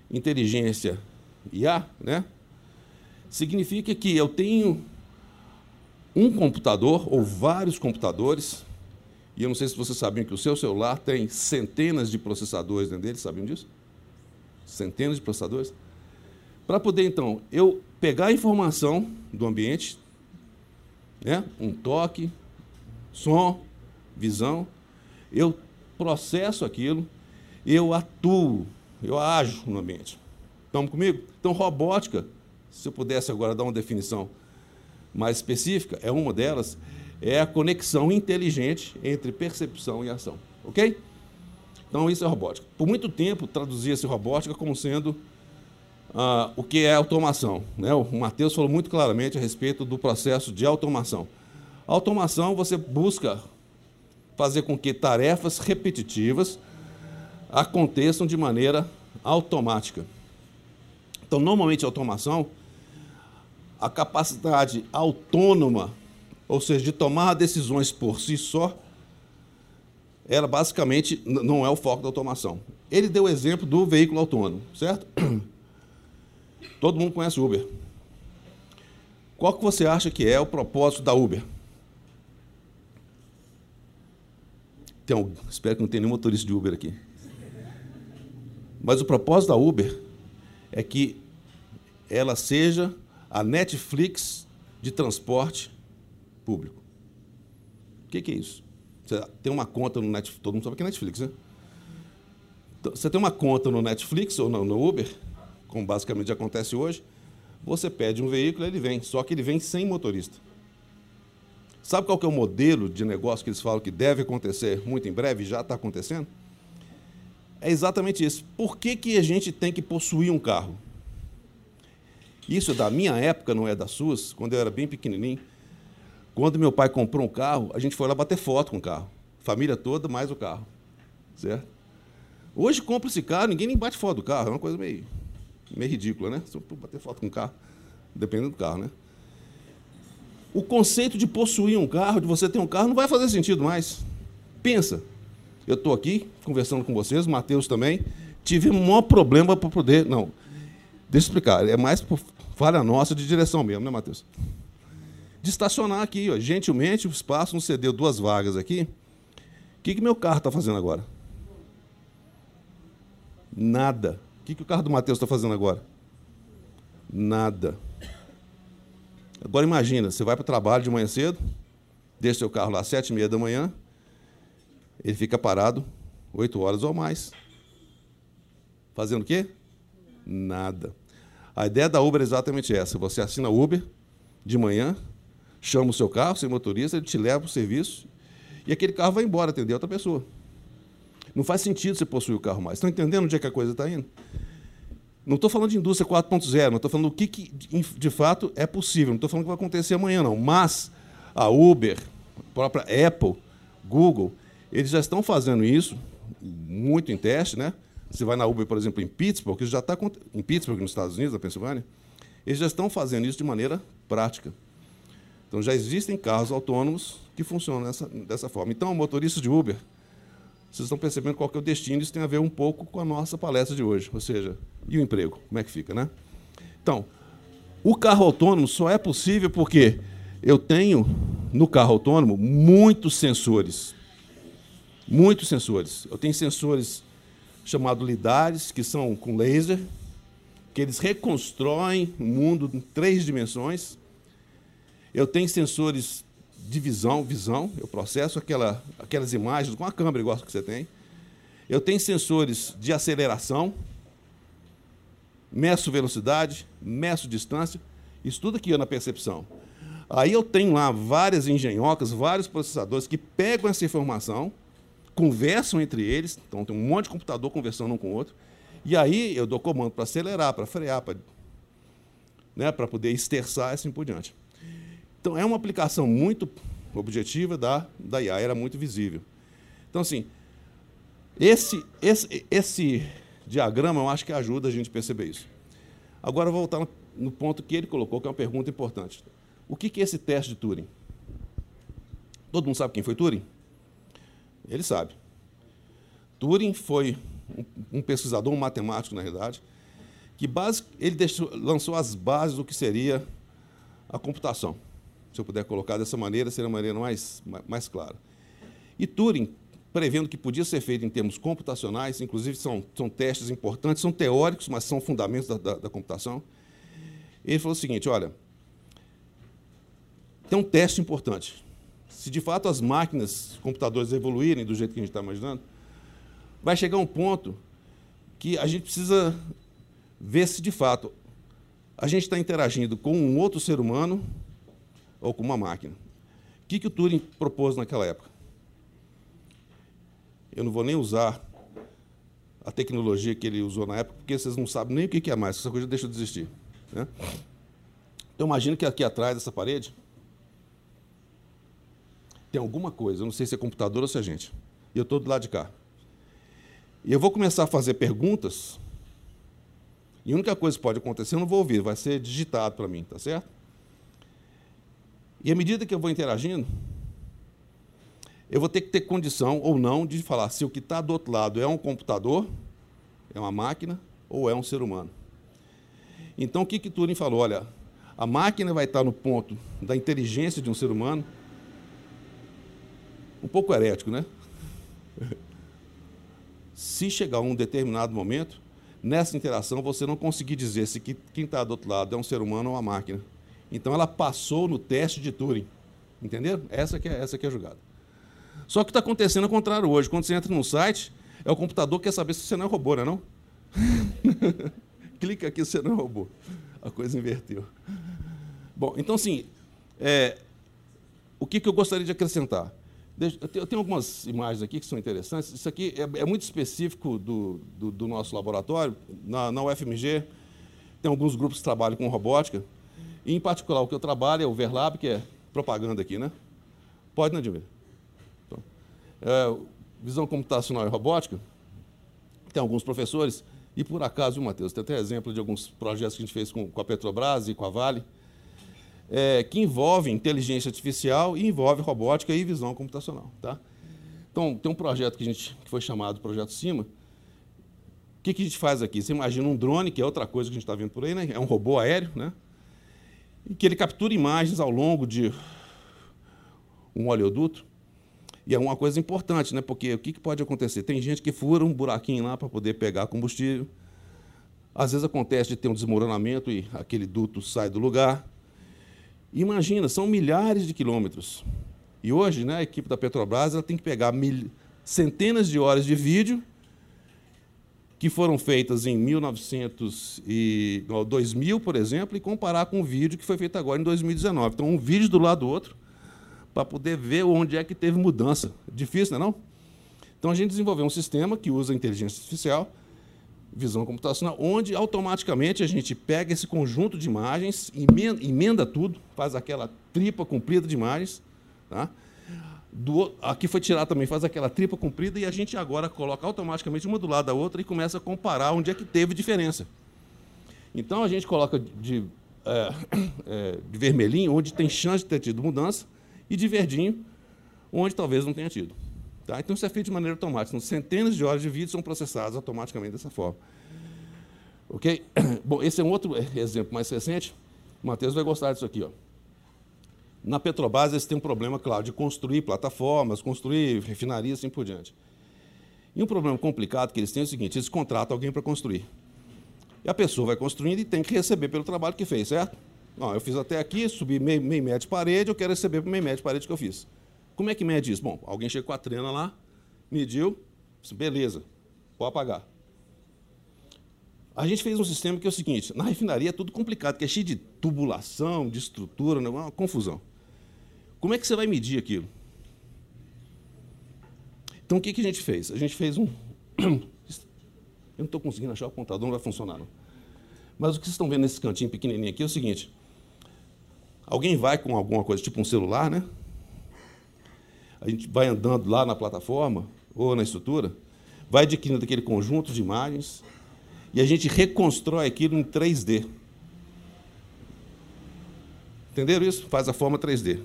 S4: inteligência IA, né, significa que eu tenho um computador ou vários computadores, e eu não sei se vocês sabiam que o seu celular tem centenas de processadores dentro dele, sabiam disso? Centenas de processadores. Para poder, então, eu pegar a informação do ambiente, né, um toque, som, visão, eu processo aquilo, eu atuo, eu ajo no ambiente. Estamos comigo? Então, robótica, se eu pudesse agora dar uma definição mais específica, é uma delas, é a conexão inteligente entre percepção e ação. Ok? Então, isso é robótica. Por muito tempo, traduzia-se robótica como sendo ah, o que é automação. Né? O Matheus falou muito claramente a respeito do processo de automação. A automação, você busca fazer com que tarefas repetitivas aconteçam de maneira automática. Então, normalmente, a automação, a capacidade autônoma, ou seja, de tomar decisões por si só, ela basicamente não é o foco da automação. Ele deu o exemplo do veículo autônomo, certo? [coughs] Todo mundo conhece Uber. Qual que você acha que é o propósito da Uber? Tem espero que não tenha nenhum motorista de Uber aqui. Mas o propósito da Uber é que ela seja a Netflix de transporte público. O que, que é isso? Você tem uma conta no Netflix, todo mundo sabe que é Netflix, né? Então, você tem uma conta no Netflix ou no, no Uber, como basicamente acontece hoje, você pede um veículo, ele vem, só que ele vem sem motorista. Sabe qual que é o modelo de negócio que eles falam que deve acontecer muito em breve, já está acontecendo? É exatamente isso. Por que, que a gente tem que possuir um carro? Isso da minha época, não é das suas, quando eu era bem pequenininho. Quando meu pai comprou um carro, a gente foi lá bater foto com o carro. Família toda, mais o carro. Certo? Hoje compra esse carro, ninguém nem bate foto do carro. É uma coisa meio, meio ridícula, né? Só bater foto com o carro, dependendo do carro, né? O conceito de possuir um carro, de você ter um carro, não vai fazer sentido mais. Pensa, eu estou aqui conversando com vocês, o Matheus também, tive um maior problema para poder. Não, deixa eu explicar, é mais por falha nossa de direção mesmo, né, Matheus? De estacionar aqui, ó. gentilmente o espaço nos cedeu duas vagas aqui. O que, que meu carro está fazendo agora? Nada. O que, que o carro do Matheus está fazendo agora? Nada. Agora imagina, você vai para o trabalho de manhã cedo, deixa seu carro lá às sete e meia da manhã, ele fica parado oito horas ou mais. Fazendo o quê? Nada. A ideia da Uber é exatamente essa. Você assina Uber de manhã, chama o seu carro, seu motorista, ele te leva para o serviço e aquele carro vai embora atender outra pessoa. Não faz sentido você possuir o carro mais. Estão entendendo onde é que a coisa está indo? Não estou falando de indústria 4.0, não estou falando do que, que, de fato é possível, não estou falando que vai acontecer amanhã, não. Mas a Uber, a própria Apple, Google, eles já estão fazendo isso, muito em teste, né? Você vai na Uber, por exemplo, em Pittsburgh, que já está em Pittsburgh, nos Estados Unidos, na Pensilvânia, eles já estão fazendo isso de maneira prática. Então já existem carros autônomos que funcionam dessa, dessa forma. Então, motoristas de Uber, vocês estão percebendo qual é o destino, isso tem a ver um pouco com a nossa palestra de hoje. Ou seja, e o emprego? Como é que fica, né? Então, o carro autônomo só é possível porque eu tenho no carro autônomo muitos sensores. Muitos sensores. Eu tenho sensores chamados lidares, que são com laser, que eles reconstroem o mundo em três dimensões. Eu tenho sensores de visão, visão, eu processo aquela, aquelas imagens com a câmera igual que você tem. Eu tenho sensores de aceleração, meço velocidade, meço distância, isso tudo aqui na percepção. Aí eu tenho lá várias engenhocas, vários processadores que pegam essa informação, conversam entre eles, então tem um monte de computador conversando um com o outro, e aí eu dou comando para acelerar, para frear, para né, poder esterçar e assim por diante. Então, é uma aplicação muito objetiva da, da IA, era muito visível. Então, assim, esse, esse, esse diagrama eu acho que ajuda a gente a perceber isso. Agora, vou voltar no ponto que ele colocou, que é uma pergunta importante. O que é esse teste de Turing? Todo mundo sabe quem foi Turing? Ele sabe. Turing foi um pesquisador, um matemático, na realidade, que base, ele deixou, lançou as bases do que seria a computação. Se eu puder colocar dessa maneira, seria a maneira mais, mais clara. E Turing, prevendo que podia ser feito em termos computacionais, inclusive são, são testes importantes, são teóricos, mas são fundamentos da, da, da computação, ele falou o seguinte, olha, tem um teste importante. Se de fato as máquinas, computadores evoluírem do jeito que a gente está imaginando, vai chegar um ponto que a gente precisa ver se de fato a gente está interagindo com um outro ser humano ou com uma máquina. O que, que o Turing propôs naquela época? Eu não vou nem usar a tecnologia que ele usou na época, porque vocês não sabem nem o que é mais, essa coisa deixa de existir. Né? Então, imagina que aqui atrás dessa parede tem alguma coisa, eu não sei se é computador ou se é gente, e eu estou do lado de cá. E eu vou começar a fazer perguntas. E a única coisa que pode acontecer, eu não vou ouvir, vai ser digitado para mim, tá certo? E à medida que eu vou interagindo, eu vou ter que ter condição ou não de falar se o que está do outro lado é um computador, é uma máquina ou é um ser humano. Então, o que, que Turing falou? Olha, a máquina vai estar no ponto da inteligência de um ser humano, um pouco herético, né? [laughs] Se chegar um determinado momento, nessa interação você não conseguir dizer se quem está do outro lado é um ser humano ou uma máquina. Então ela passou no teste de Turing. Entenderam? Essa que é, essa que é a jogada. Só que está acontecendo ao contrário hoje. Quando você entra num site, é o computador que quer saber se você não é robô, não é [laughs] não? Clica aqui, você não é robô. A coisa inverteu. Bom, então, assim, é, o que, que eu gostaria de acrescentar? Eu tenho algumas imagens aqui que são interessantes. Isso aqui é, é muito específico do, do, do, nosso laboratório. Na, na UFMG, tem alguns grupos que trabalham com robótica. E, em particular, o que eu trabalho é o Verlab, que é propaganda aqui, né? Pode, né, Edmir? Então, é, visão computacional e robótica. Tem alguns professores. E, por acaso, Matheus, tem até exemplo de alguns projetos que a gente fez com, com a Petrobras e com a Vale é, que envolve inteligência artificial e envolve robótica e visão computacional. Tá? Então, tem um projeto que, a gente, que foi chamado Projeto Cima. O que, que a gente faz aqui? Você imagina um drone, que é outra coisa que a gente está vendo por aí, né? é um robô aéreo, né? E que ele captura imagens ao longo de um oleoduto. E é uma coisa importante, né? porque o que, que pode acontecer? Tem gente que fura um buraquinho lá para poder pegar combustível. Às vezes acontece de ter um desmoronamento e aquele duto sai do lugar. Imagina, são milhares de quilômetros. E hoje, né, a equipe da Petrobras ela tem que pegar mil, centenas de horas de vídeo que foram feitas em 1900 e 2000, por exemplo, e comparar com o vídeo que foi feito agora em 2019. Então, um vídeo do lado do outro para poder ver onde é que teve mudança. Difícil, não é não? Então, a gente desenvolveu um sistema que usa inteligência artificial visão computacional, onde automaticamente a gente pega esse conjunto de imagens, emenda, emenda tudo, faz aquela tripa comprida de imagens. Tá? Do, aqui foi tirar também, faz aquela tripa comprida e a gente agora coloca automaticamente uma do lado da outra e começa a comparar onde é que teve diferença. Então a gente coloca de, é, [coughs] é, de vermelhinho onde tem chance de ter tido mudança e de verdinho onde talvez não tenha tido. Tá? Então, isso é feito de maneira automática. Então, centenas de horas de vídeo são processadas automaticamente dessa forma. Ok? [coughs] Bom, esse é um outro exemplo mais recente. O Matheus vai gostar disso aqui. Ó. Na Petrobras, eles têm um problema, claro, de construir plataformas, construir refinarias assim por diante. E um problema complicado que eles têm é o seguinte: eles contratam alguém para construir. E a pessoa vai construindo e tem que receber pelo trabalho que fez, certo? Não, eu fiz até aqui, subi meio, meio metro de parede, eu quero receber por meio metro de parede que eu fiz. Como é que mede isso? Bom, alguém chegou com a trena lá, mediu, disse, beleza, pode apagar. A gente fez um sistema que é o seguinte: na refinaria é tudo complicado, que é cheio de tubulação, de estrutura, né, uma confusão. Como é que você vai medir aquilo? Então, o que, que a gente fez? A gente fez um. [coughs] Eu não estou conseguindo achar o computador, não vai funcionar. Não. Mas o que vocês estão vendo nesse cantinho pequenininho aqui é o seguinte: alguém vai com alguma coisa, tipo um celular, né? a gente vai andando lá na plataforma ou na estrutura, vai adquirindo aquele conjunto de imagens e a gente reconstrói aquilo em 3D. Entenderam isso? Faz a forma 3D.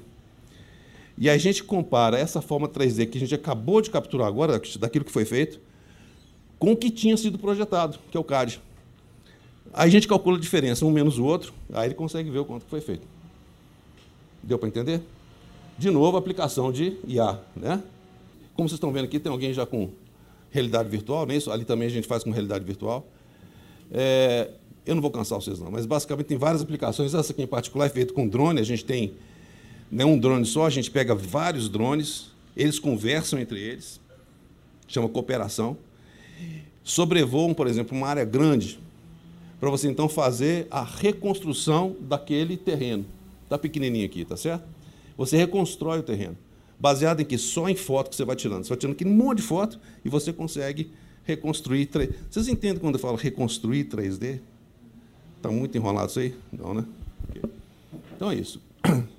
S4: E a gente compara essa forma 3D que a gente acabou de capturar agora, daquilo que foi feito, com o que tinha sido projetado, que é o CAD. Aí a gente calcula a diferença, um menos o outro, aí ele consegue ver o quanto foi feito. Deu para entender? De novo, aplicação de IA. Né? Como vocês estão vendo aqui, tem alguém já com realidade virtual, não é isso? Ali também a gente faz com realidade virtual. É, eu não vou cansar vocês não, mas basicamente tem várias aplicações. Essa aqui em particular é feita com drone. A gente tem não um drone só, a gente pega vários drones, eles conversam entre eles, chama cooperação. Sobrevoam, por exemplo, uma área grande, para você então fazer a reconstrução daquele terreno. Está pequenininho aqui, tá certo? Você reconstrói o terreno. Baseado em que? Só em foto que você vai tirando. Você vai tirando aquele monte de foto e você consegue reconstruir. Vocês entendem quando eu falo reconstruir 3D? Está muito enrolado isso aí? Não, né? Então é isso. [clears throat]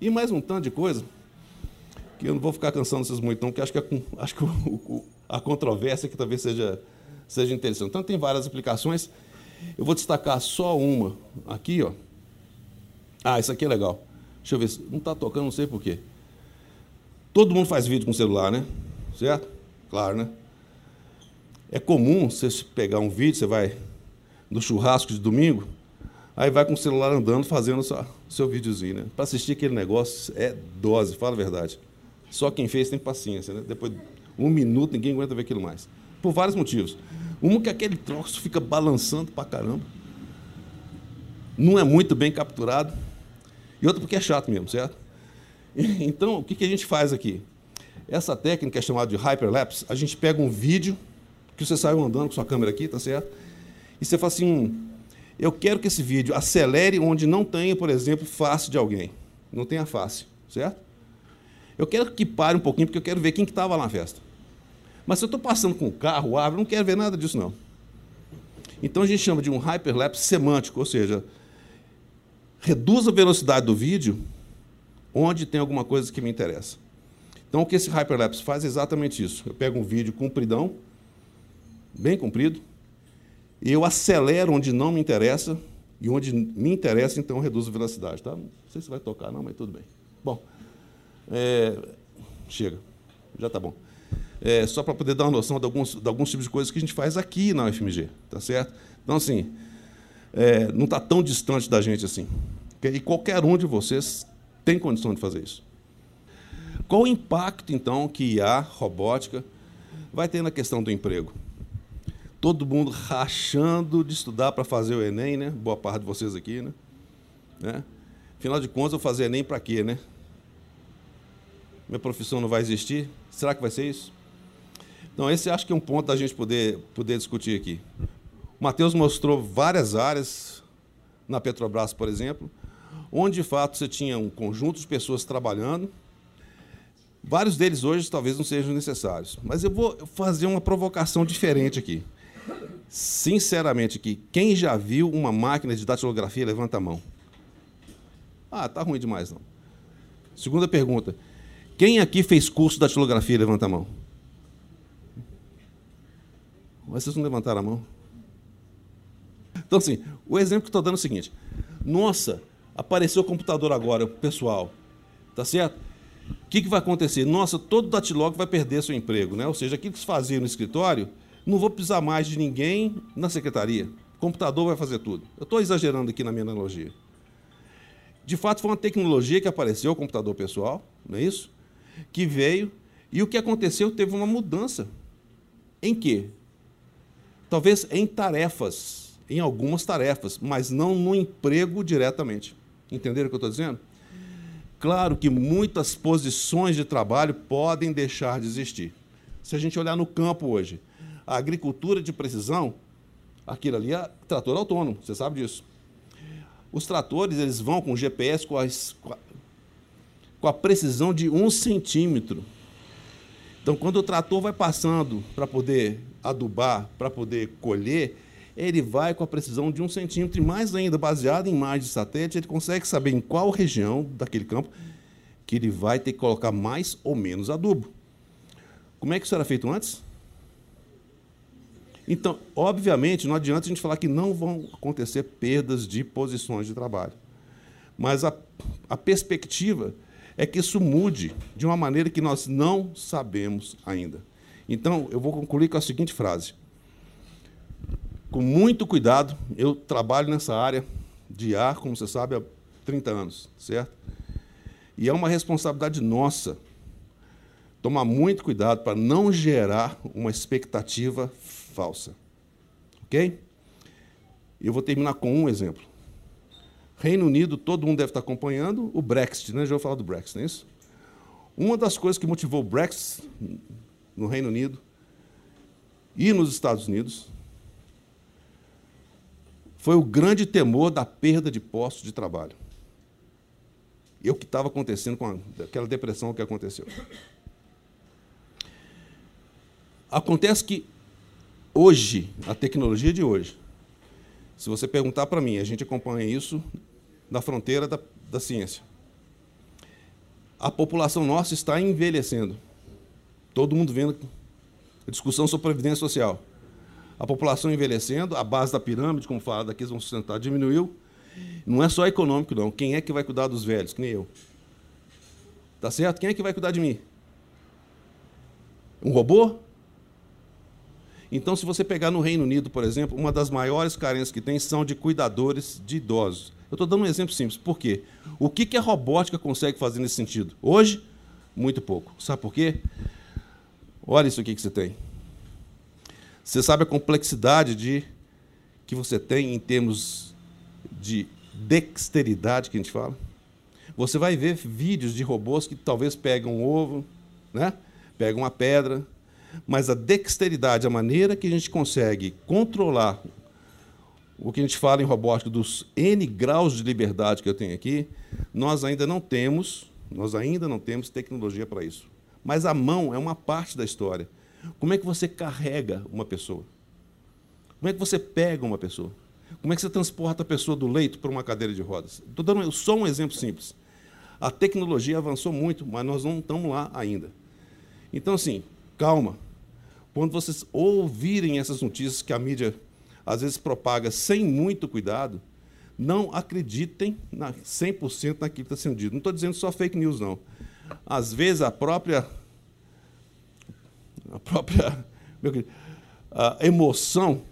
S4: E mais um tanto de coisa, que eu não vou ficar cansando vocês muito, não, porque acho que, é acho que o, o, a controvérsia que talvez seja, seja interessante. Então, tem várias aplicações. Eu vou destacar só uma aqui. Ó. Ah, isso aqui é legal. Deixa eu ver se. Não está tocando, não sei porquê. Todo mundo faz vídeo com celular, né? Certo? Claro, né? É comum você pegar um vídeo, você vai no churrasco de domingo, aí vai com o celular andando, fazendo o seu videozinho, né? Para assistir aquele negócio é dose, fala a verdade. Só quem fez tem paciência, né? Depois de um minuto, ninguém aguenta ver aquilo mais. Por vários motivos. Um que aquele troço fica balançando pra caramba. Não é muito bem capturado. E outro porque é chato mesmo, certo? Então, o que a gente faz aqui? Essa técnica é chamada de hyperlapse. A gente pega um vídeo que você saiu andando com sua câmera aqui, tá certo? E você fala assim, eu quero que esse vídeo acelere onde não tenha, por exemplo, face de alguém. Não tenha face, certo? Eu quero que pare um pouquinho, porque eu quero ver quem estava que lá na festa. Mas se eu estou passando com o carro, árvore, não quero ver nada disso, não. Então a gente chama de um hyperlapse semântico, ou seja, reduz a velocidade do vídeo onde tem alguma coisa que me interessa. Então o que esse hyperlapse faz é exatamente isso. Eu pego um vídeo compridão, bem comprido, eu acelero onde não me interessa, e onde me interessa, então eu reduzo a velocidade. Tá? Não sei se vai tocar, não, mas tudo bem. Bom, é, chega, já está bom. É, só para poder dar uma noção de alguns, de alguns tipos de coisas que a gente faz aqui na UFMG, tá certo? Então, assim, é, não está tão distante da gente assim. E qualquer um de vocês tem condição de fazer isso. Qual o impacto, então, que a robótica vai ter na questão do emprego? Todo mundo rachando de estudar para fazer o Enem, né? Boa parte de vocês aqui, né? né? Afinal de contas, eu fazer Enem para quê, né? Minha profissão não vai existir? Será que vai ser isso? Então, esse acho que é um ponto da gente poder, poder discutir aqui. O Matheus mostrou várias áreas na Petrobras, por exemplo, onde de fato você tinha um conjunto de pessoas trabalhando. Vários deles hoje talvez não sejam necessários. Mas eu vou fazer uma provocação diferente aqui. Sinceramente aqui, quem já viu uma máquina de datilografia, levanta a mão. Ah, tá ruim demais não. Segunda pergunta. Quem aqui fez curso de datilografia, levanta a mão. Mas vocês não levantaram a mão? Então, assim, o exemplo que estou dando é o seguinte. Nossa, apareceu o computador agora, pessoal. Tá certo? O que, que vai acontecer? Nossa, todo datilógrafo vai perder seu emprego, né? Ou seja, aquilo que se fazia no escritório não vou precisar mais de ninguém na secretaria. O computador vai fazer tudo. Eu estou exagerando aqui na minha analogia. De fato, foi uma tecnologia que apareceu, o computador pessoal, não é isso? Que veio, e o que aconteceu teve uma mudança. Em quê? Talvez em tarefas, em algumas tarefas, mas não no emprego diretamente. Entenderam o que eu estou dizendo? Claro que muitas posições de trabalho podem deixar de existir. Se a gente olhar no campo hoje, a agricultura de precisão, aquilo ali é trator autônomo, você sabe disso. Os tratores eles vão com GPS com, as, com a precisão de um centímetro. Então, quando o trator vai passando para poder adubar, para poder colher, ele vai com a precisão de um centímetro, e mais ainda, baseado em imagens de satélite, ele consegue saber em qual região daquele campo que ele vai ter que colocar mais ou menos adubo. Como é que isso era feito antes? Então, obviamente, não adianta a gente falar que não vão acontecer perdas de posições de trabalho. Mas a, a perspectiva é que isso mude de uma maneira que nós não sabemos ainda. Então, eu vou concluir com a seguinte frase. Com muito cuidado, eu trabalho nessa área de ar, como você sabe, há 30 anos, certo? E é uma responsabilidade nossa tomar muito cuidado para não gerar uma expectativa falsa. Ok? Eu vou terminar com um exemplo. Reino Unido, todo mundo deve estar acompanhando o Brexit, né? Já vou falar do Brexit, não é isso? Uma das coisas que motivou o Brexit no Reino Unido e nos Estados Unidos foi o grande temor da perda de postos de trabalho. E o que estava acontecendo com aquela depressão que aconteceu. Acontece que hoje, a tecnologia de hoje, se você perguntar para mim, a gente acompanha isso na fronteira da, da ciência. A população nossa está envelhecendo. Todo mundo vendo discussão sobre previdência social. A população envelhecendo, a base da pirâmide, como fala daqui, vão sustentar, diminuiu. Não é só econômico, não. Quem é que vai cuidar dos velhos? Que nem eu. Tá certo? Quem é que vai cuidar de mim? Um robô? Então, se você pegar no Reino Unido, por exemplo, uma das maiores carências que tem são de cuidadores de idosos. Eu estou dando um exemplo simples. Por quê? O que, que a robótica consegue fazer nesse sentido? Hoje, muito pouco. Sabe por quê? Olha isso aqui que você tem. Você sabe a complexidade de que você tem em termos de dexteridade que a gente fala? Você vai ver vídeos de robôs que talvez pegam um ovo, né? pegam uma pedra, mas a dexteridade, a maneira que a gente consegue controlar o que a gente fala em robótica dos N graus de liberdade que eu tenho aqui, nós ainda não temos, nós ainda não temos tecnologia para isso. Mas a mão é uma parte da história. Como é que você carrega uma pessoa? Como é que você pega uma pessoa? Como é que você transporta a pessoa do leito para uma cadeira de rodas? Estou dando só um exemplo simples. A tecnologia avançou muito, mas nós não estamos lá ainda. Então, assim, calma. Quando vocês ouvirem essas notícias que a mídia às vezes propaga sem muito cuidado, não acreditem na 100% naquilo que está sendo dito. Não estou dizendo só fake news, não. Às vezes a própria a própria a emoção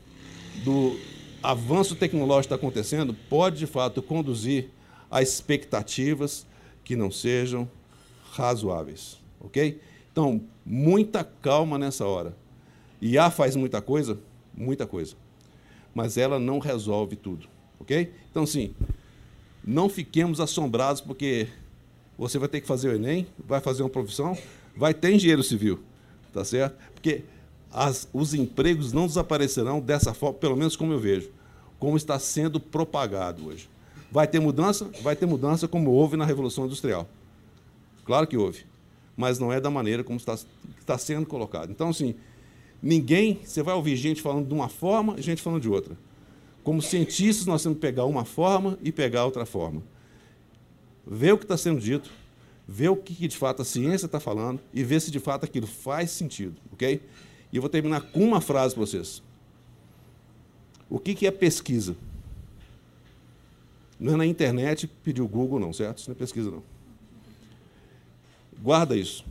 S4: do avanço tecnológico que está acontecendo pode, de fato, conduzir a expectativas que não sejam razoáveis. Ok? Então, muita calma nessa hora. IA faz muita coisa? Muita coisa. Mas ela não resolve tudo. Ok? Então, sim, não fiquemos assombrados porque você vai ter que fazer o Enem, vai fazer uma profissão, vai ter engenheiro civil. Tá certo? Porque as, os empregos não desaparecerão dessa forma, pelo menos como eu vejo, como está sendo propagado hoje. Vai ter mudança? Vai ter mudança como houve na Revolução Industrial. Claro que houve mas não é da maneira como está, está sendo colocado. Então, assim, ninguém, você vai ouvir gente falando de uma forma, gente falando de outra. Como cientistas, nós temos que pegar uma forma e pegar outra forma. Ver o que está sendo dito, ver o que de fato a ciência está falando e ver se de fato aquilo faz sentido, ok? E eu vou terminar com uma frase para vocês. O que, que é pesquisa? Não é na internet pedir o Google, não, certo? Isso não é pesquisa, não. Guarda isso.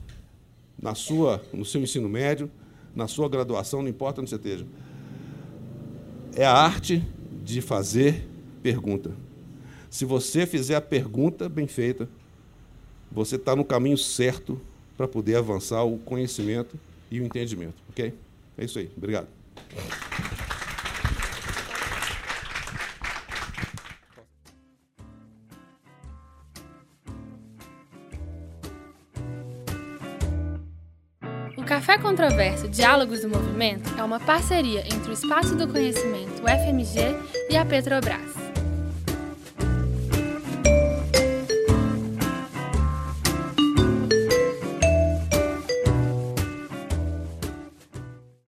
S4: Na sua, no seu ensino médio, na sua graduação, não importa onde você esteja. É a arte de fazer pergunta. Se você fizer a pergunta bem feita, você está no caminho certo para poder avançar o conhecimento e o entendimento. Ok? É isso aí. Obrigado.
S1: Diálogos do Movimento é uma parceria entre o Espaço do Conhecimento, o FMG, e a Petrobras.